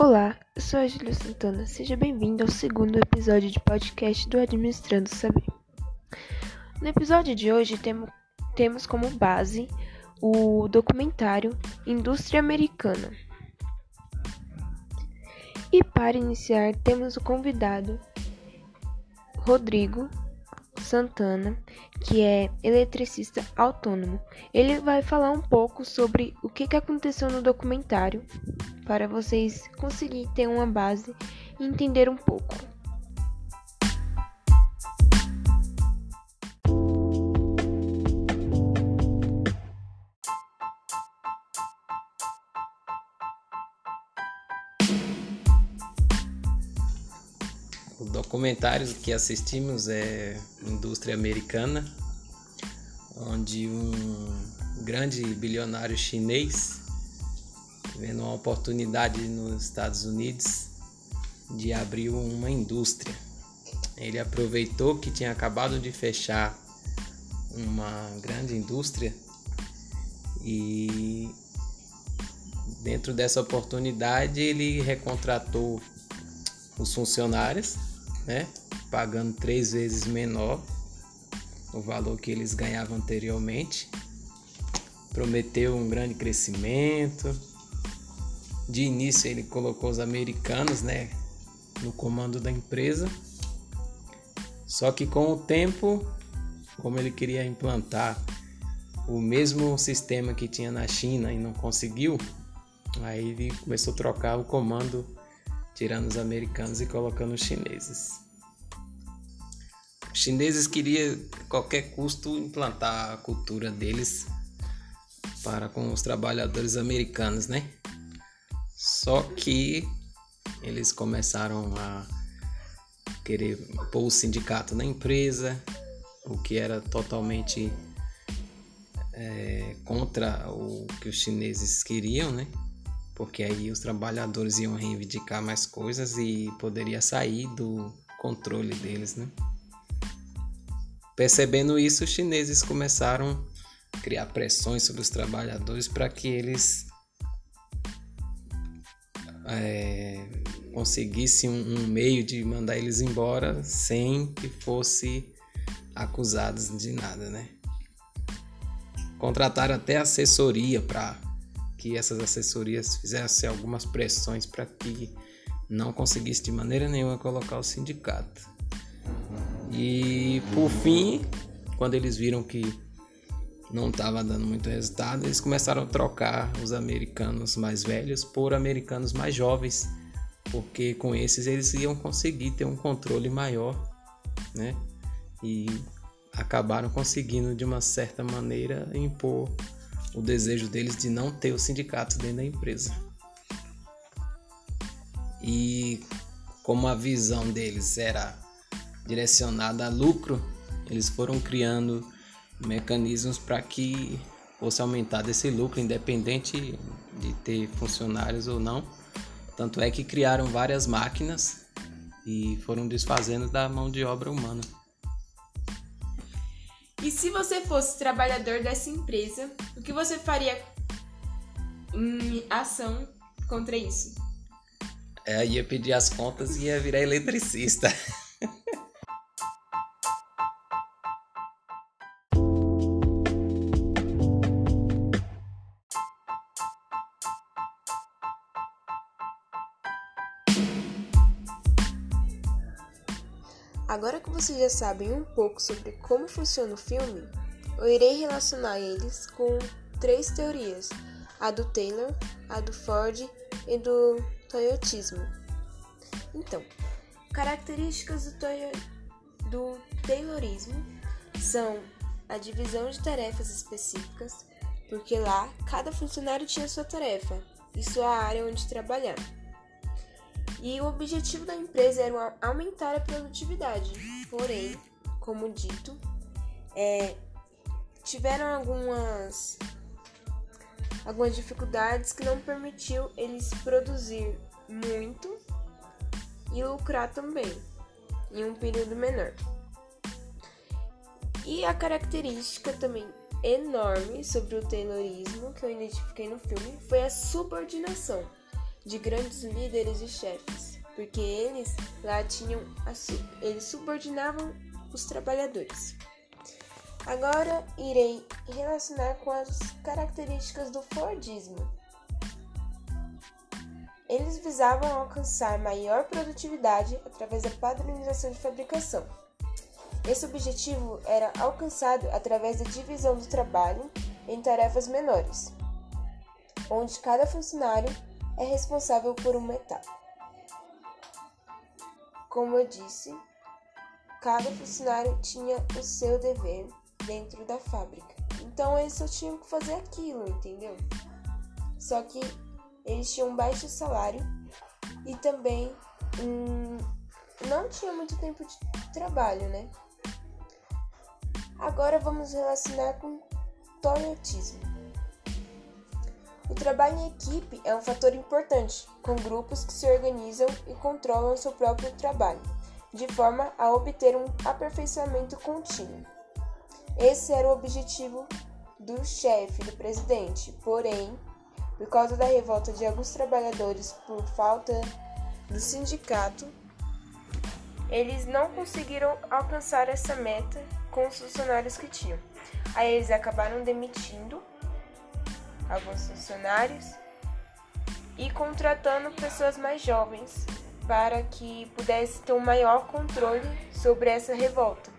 Olá, eu sou a Júlia Santana. Seja bem-vindo ao segundo episódio de podcast do Administrando Saber. No episódio de hoje temo, temos como base o documentário Indústria Americana. E para iniciar, temos o convidado Rodrigo Santana, que é eletricista autônomo. Ele vai falar um pouco sobre o que aconteceu no documentário para vocês conseguirem ter uma base e entender um pouco. O documentário que assistimos é Indústria Americana, onde um grande bilionário chinês, vendo uma oportunidade nos Estados Unidos de abrir uma indústria. Ele aproveitou que tinha acabado de fechar uma grande indústria e dentro dessa oportunidade ele recontratou os funcionários né? Pagando três vezes menor o valor que eles ganhavam anteriormente. Prometeu um grande crescimento. De início ele colocou os americanos, né, no comando da empresa. Só que com o tempo, como ele queria implantar o mesmo sistema que tinha na China e não conseguiu, aí ele começou a trocar o comando tirando os americanos e colocando os chineses. Os chineses queriam a qualquer custo implantar a cultura deles para com os trabalhadores americanos, né? Só que eles começaram a querer pôr o sindicato na empresa, o que era totalmente é, contra o que os chineses queriam, né? porque aí os trabalhadores iam reivindicar mais coisas e poderia sair do controle deles, né? Percebendo isso, os chineses começaram a criar pressões sobre os trabalhadores para que eles é, conseguissem um, um meio de mandar eles embora sem que fosse acusados de nada, né? Contrataram até assessoria para que essas assessorias fizessem algumas pressões para que não conseguisse de maneira nenhuma colocar o sindicato. E por fim, quando eles viram que não estava dando muito resultado, eles começaram a trocar os americanos mais velhos por americanos mais jovens, porque com esses eles iam conseguir ter um controle maior, né? E acabaram conseguindo de uma certa maneira impor o desejo deles de não ter o sindicato dentro da empresa. E como a visão deles era direcionada a lucro, eles foram criando mecanismos para que fosse aumentado esse lucro, independente de ter funcionários ou não. Tanto é que criaram várias máquinas e foram desfazendo da mão de obra humana. E se você fosse trabalhador dessa empresa, o que você faria em ação contra isso? É, ia pedir as contas e ia virar eletricista. Agora que vocês já sabem um pouco sobre como funciona o filme, eu irei relacionar eles com três teorias: a do Taylor, a do Ford e do Toyotismo. Então, características do, Toyo... do Taylorismo são a divisão de tarefas específicas, porque lá cada funcionário tinha sua tarefa e sua área onde trabalhar. E o objetivo da empresa era aumentar a produtividade. Porém, como dito, é, tiveram algumas algumas dificuldades que não permitiu eles produzir muito e lucrar também em um período menor. E a característica também enorme sobre o Taylorismo que eu identifiquei no filme foi a subordinação de grandes líderes e chefes, porque eles lá tinham eles subordinavam os trabalhadores. Agora irei relacionar com as características do Fordismo. Eles visavam alcançar maior produtividade através da padronização de fabricação. Esse objetivo era alcançado através da divisão do trabalho em tarefas menores, onde cada funcionário é responsável por uma etapa. Como eu disse, cada funcionário tinha o seu dever dentro da fábrica. Então eles só tinham que fazer aquilo, entendeu? Só que eles tinham um baixo salário e também hum, não tinha muito tempo de trabalho, né? Agora vamos relacionar com toyotismo. O trabalho em equipe é um fator importante, com grupos que se organizam e controlam seu próprio trabalho, de forma a obter um aperfeiçoamento contínuo. Esse era o objetivo do chefe, do presidente, porém, por causa da revolta de alguns trabalhadores por falta do sindicato, eles não conseguiram alcançar essa meta com os funcionários que tinham. Aí eles acabaram demitindo alguns funcionários e contratando pessoas mais jovens para que pudesse ter um maior controle sobre essa revolta.